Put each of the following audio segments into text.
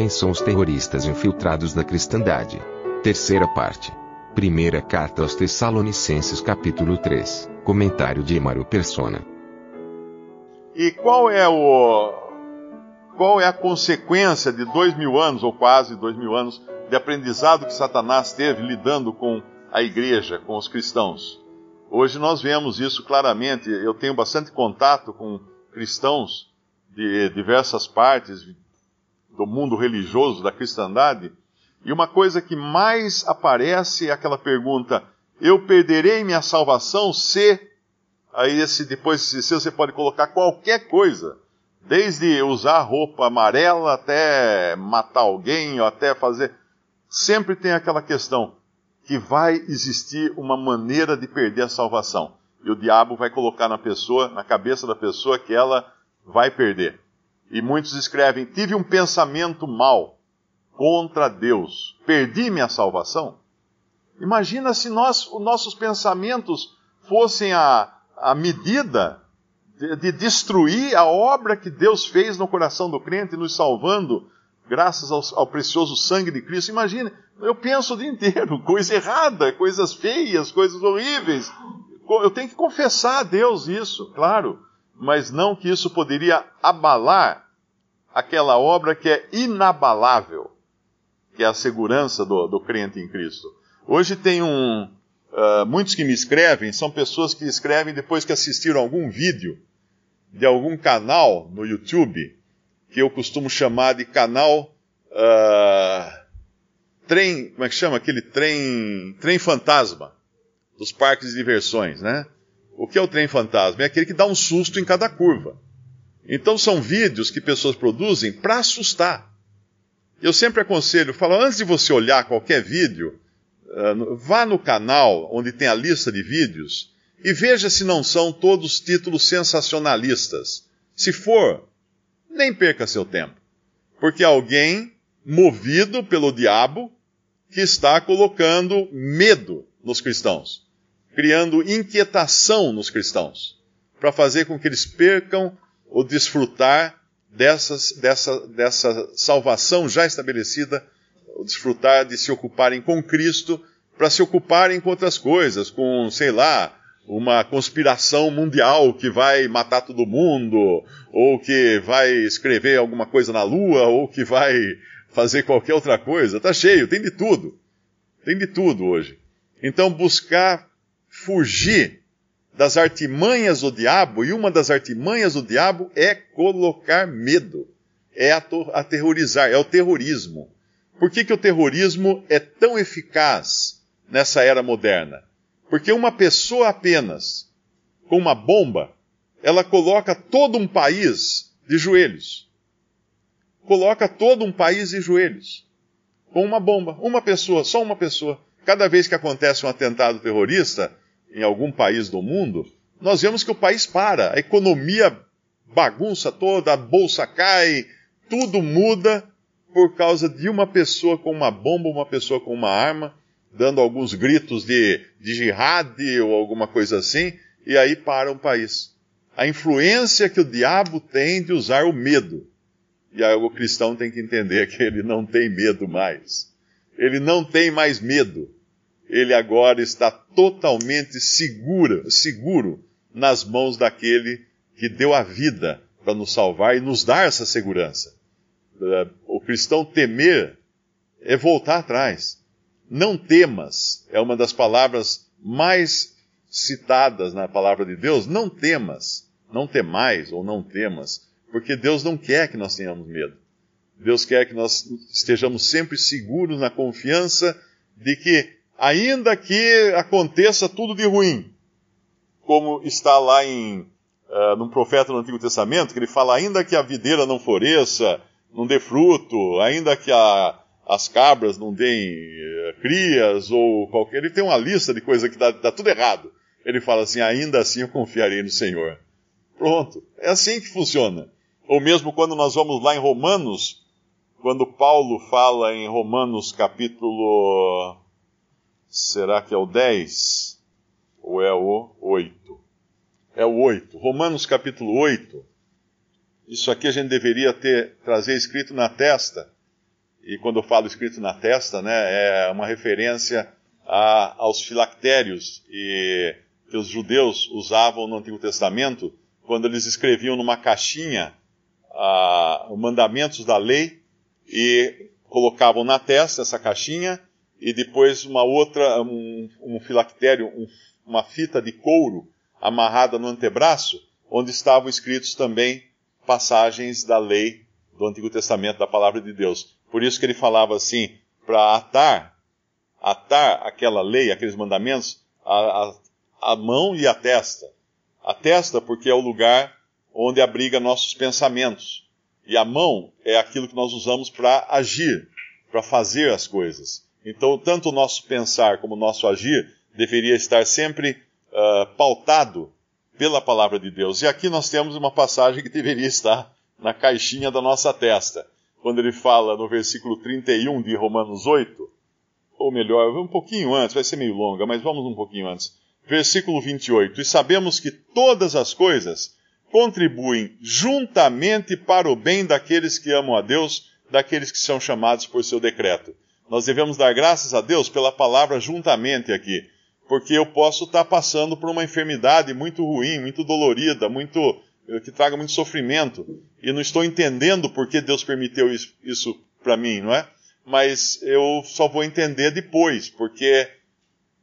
Quem são os terroristas infiltrados da cristandade? Terceira parte. Primeira carta aos Tessalonicenses capítulo 3. Comentário de Emaro Persona. E qual é o qual é a consequência de dois mil anos ou quase dois mil anos de aprendizado que Satanás teve lidando com a igreja, com os cristãos? Hoje nós vemos isso claramente. Eu tenho bastante contato com cristãos de diversas partes do mundo religioso, da cristandade, e uma coisa que mais aparece é aquela pergunta: eu perderei minha salvação se. Aí esse depois se você pode colocar qualquer coisa, desde usar roupa amarela até matar alguém ou até fazer. Sempre tem aquela questão que vai existir uma maneira de perder a salvação. E o diabo vai colocar na pessoa, na cabeça da pessoa que ela vai perder. E muitos escrevem: tive um pensamento mal contra Deus, perdi minha salvação. Imagina se nós, os nossos pensamentos fossem a, a medida de, de destruir a obra que Deus fez no coração do crente, nos salvando, graças ao, ao precioso sangue de Cristo. Imagine, eu penso o dia inteiro, coisa errada, coisas feias, coisas horríveis. Eu tenho que confessar a Deus isso, claro mas não que isso poderia abalar aquela obra que é inabalável, que é a segurança do, do crente em Cristo. Hoje tem um. Uh, muitos que me escrevem são pessoas que escrevem depois que assistiram algum vídeo de algum canal no YouTube, que eu costumo chamar de canal. Uh, trem. Como é que chama? Aquele trem. Trem fantasma dos parques de diversões, né? O que é o trem fantasma? É aquele que dá um susto em cada curva. Então são vídeos que pessoas produzem para assustar. Eu sempre aconselho, falo, antes de você olhar qualquer vídeo, uh, vá no canal onde tem a lista de vídeos e veja se não são todos títulos sensacionalistas. Se for, nem perca seu tempo. Porque alguém movido pelo diabo que está colocando medo nos cristãos criando inquietação nos cristãos, para fazer com que eles percam o desfrutar dessas, dessa, dessa salvação já estabelecida, o desfrutar de se ocuparem com Cristo, para se ocuparem com outras coisas, com, sei lá, uma conspiração mundial que vai matar todo mundo, ou que vai escrever alguma coisa na lua, ou que vai fazer qualquer outra coisa. Tá cheio, tem de tudo. Tem de tudo hoje. Então, buscar fugir das artimanhas do diabo, e uma das artimanhas do diabo é colocar medo, é aterrorizar, é o terrorismo. Por que, que o terrorismo é tão eficaz nessa era moderna? Porque uma pessoa apenas, com uma bomba, ela coloca todo um país de joelhos. Coloca todo um país de joelhos. Com uma bomba. Uma pessoa, só uma pessoa. Cada vez que acontece um atentado terrorista, em algum país do mundo, nós vemos que o país para, a economia bagunça toda, a bolsa cai, tudo muda por causa de uma pessoa com uma bomba, uma pessoa com uma arma, dando alguns gritos de, de jihad ou alguma coisa assim, e aí para um país. A influência que o diabo tem de usar o medo. E aí o cristão tem que entender que ele não tem medo mais. Ele não tem mais medo ele agora está totalmente seguro, seguro nas mãos daquele que deu a vida para nos salvar e nos dar essa segurança. Eh, o cristão temer é voltar atrás. Não temas é uma das palavras mais citadas na palavra de Deus. Não temas, não temais ou não temas, porque Deus não quer que nós tenhamos medo. Deus quer que nós estejamos sempre seguros na confiança de que ainda que aconteça tudo de ruim, como está lá em uh, num profeta no Antigo Testamento, que ele fala: ainda que a videira não floresça, não dê fruto, ainda que a, as cabras não deem uh, crias, ou qualquer. Ele tem uma lista de coisas que dá, dá tudo errado. Ele fala assim: ainda assim eu confiarei no Senhor. Pronto. É assim que funciona. Ou mesmo quando nós vamos lá em Romanos, quando Paulo fala em Romanos capítulo. Será que é o 10? Ou é o 8? É o 8. Romanos capítulo 8. Isso aqui a gente deveria ter trazer escrito na testa. E quando eu falo escrito na testa, né, é uma referência a, aos filactérios e que os judeus usavam no Antigo Testamento quando eles escreviam numa caixinha os mandamentos da lei e colocavam na testa essa caixinha e depois uma outra, um, um filactério, um, uma fita de couro amarrada no antebraço, onde estavam escritos também passagens da lei do Antigo Testamento, da palavra de Deus. Por isso que ele falava assim, para atar, atar aquela lei, aqueles mandamentos, a, a, a mão e a testa. A testa, porque é o lugar onde abriga nossos pensamentos. E a mão é aquilo que nós usamos para agir, para fazer as coisas. Então, tanto o nosso pensar como o nosso agir deveria estar sempre uh, pautado pela palavra de Deus. E aqui nós temos uma passagem que deveria estar na caixinha da nossa testa, quando ele fala no versículo 31 de Romanos 8, ou melhor, um pouquinho antes, vai ser meio longa, mas vamos um pouquinho antes. Versículo 28. E sabemos que todas as coisas contribuem juntamente para o bem daqueles que amam a Deus, daqueles que são chamados por seu decreto. Nós devemos dar graças a Deus pela palavra juntamente aqui, porque eu posso estar passando por uma enfermidade muito ruim, muito dolorida, muito eh, que traga muito sofrimento, e não estou entendendo por que Deus permitiu isso, isso para mim, não é? Mas eu só vou entender depois, porque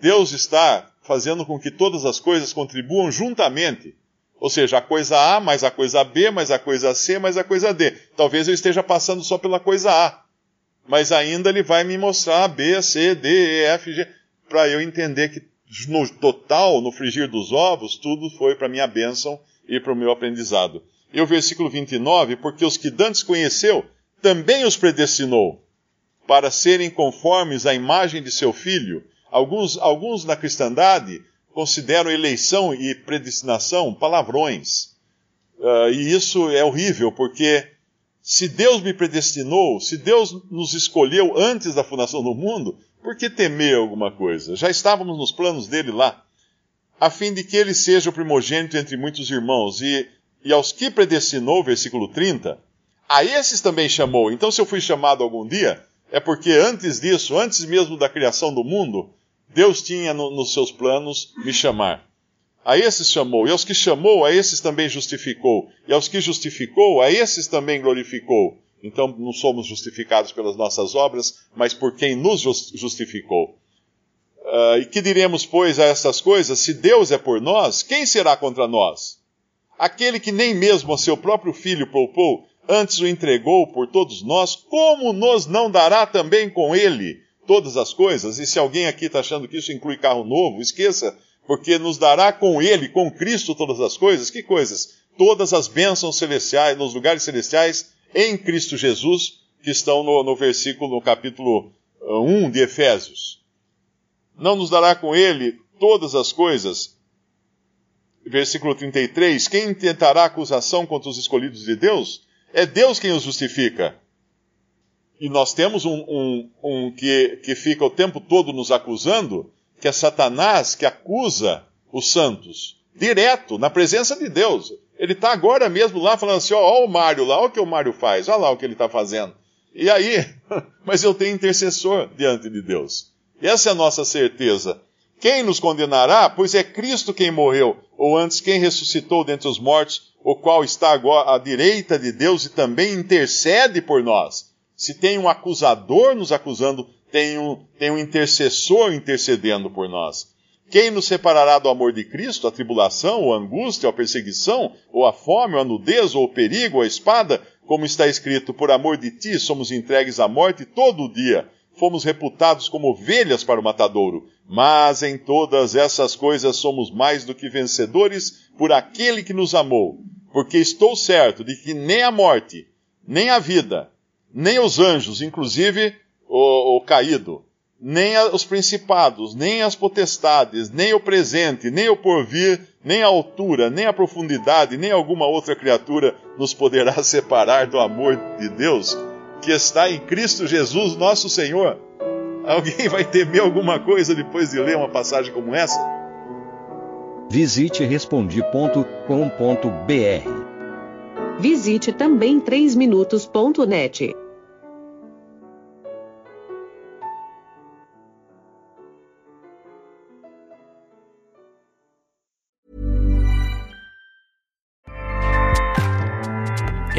Deus está fazendo com que todas as coisas contribuam juntamente ou seja, a coisa A mais a coisa B mais a coisa C mais a coisa D. Talvez eu esteja passando só pela coisa A, mas ainda ele vai me mostrar B, C, D, E, F, G, para eu entender que no total, no frigir dos ovos, tudo foi para minha bênção e para o meu aprendizado. E o versículo 29, porque os que dantes conheceu, também os predestinou para serem conformes à imagem de seu filho. Alguns, alguns na cristandade consideram eleição e predestinação palavrões. Uh, e isso é horrível, porque se Deus me predestinou, se Deus nos escolheu antes da fundação do mundo, por que temer alguma coisa? Já estávamos nos planos dele lá, a fim de que ele seja o primogênito entre muitos irmãos. E, e aos que predestinou, versículo 30, a esses também chamou. Então, se eu fui chamado algum dia, é porque antes disso, antes mesmo da criação do mundo, Deus tinha no, nos seus planos me chamar. A esses chamou, e aos que chamou, a esses também justificou, e aos que justificou, a esses também glorificou. Então não somos justificados pelas nossas obras, mas por quem nos justificou. Uh, e que diremos, pois, a essas coisas? Se Deus é por nós, quem será contra nós? Aquele que nem mesmo a seu próprio filho poupou, antes o entregou por todos nós, como nos não dará também com ele todas as coisas, e se alguém aqui está achando que isso inclui carro novo, esqueça, porque nos dará com ele, com Cristo, todas as coisas. Que coisas? Todas as bênçãos celestiais, nos lugares celestiais, em Cristo Jesus, que estão no, no versículo, no capítulo 1 uh, de Efésios. Não nos dará com ele todas as coisas. Versículo 33: Quem intentará acusação contra os escolhidos de Deus? É Deus quem os justifica. E nós temos um, um, um que, que fica o tempo todo nos acusando, que é Satanás que acusa os santos, direto, na presença de Deus. Ele está agora mesmo lá falando assim: ó, ó o Mário lá, olha o que o Mário faz, olha lá o que ele está fazendo. E aí, mas eu tenho intercessor diante de Deus. Essa é a nossa certeza. Quem nos condenará? Pois é Cristo quem morreu, ou antes quem ressuscitou dentre os mortos, o qual está agora à direita de Deus e também intercede por nós. Se tem um acusador nos acusando, tem um, tem um intercessor intercedendo por nós. Quem nos separará do amor de Cristo? A tribulação, ou a angústia, ou a perseguição, ou a fome, ou a nudez, ou o perigo, ou a espada? Como está escrito, por amor de ti somos entregues à morte todo o dia. Fomos reputados como ovelhas para o matadouro. Mas em todas essas coisas somos mais do que vencedores por aquele que nos amou. Porque estou certo de que nem a morte, nem a vida, nem os anjos, inclusive o, o caído, nem a, os principados, nem as potestades, nem o presente, nem o porvir, nem a altura, nem a profundidade, nem alguma outra criatura nos poderá separar do amor de Deus que está em Cristo Jesus, nosso Senhor. Alguém vai temer alguma coisa depois de ler uma passagem como essa? Visite respondi.com.br. Visite também 3minutos.net.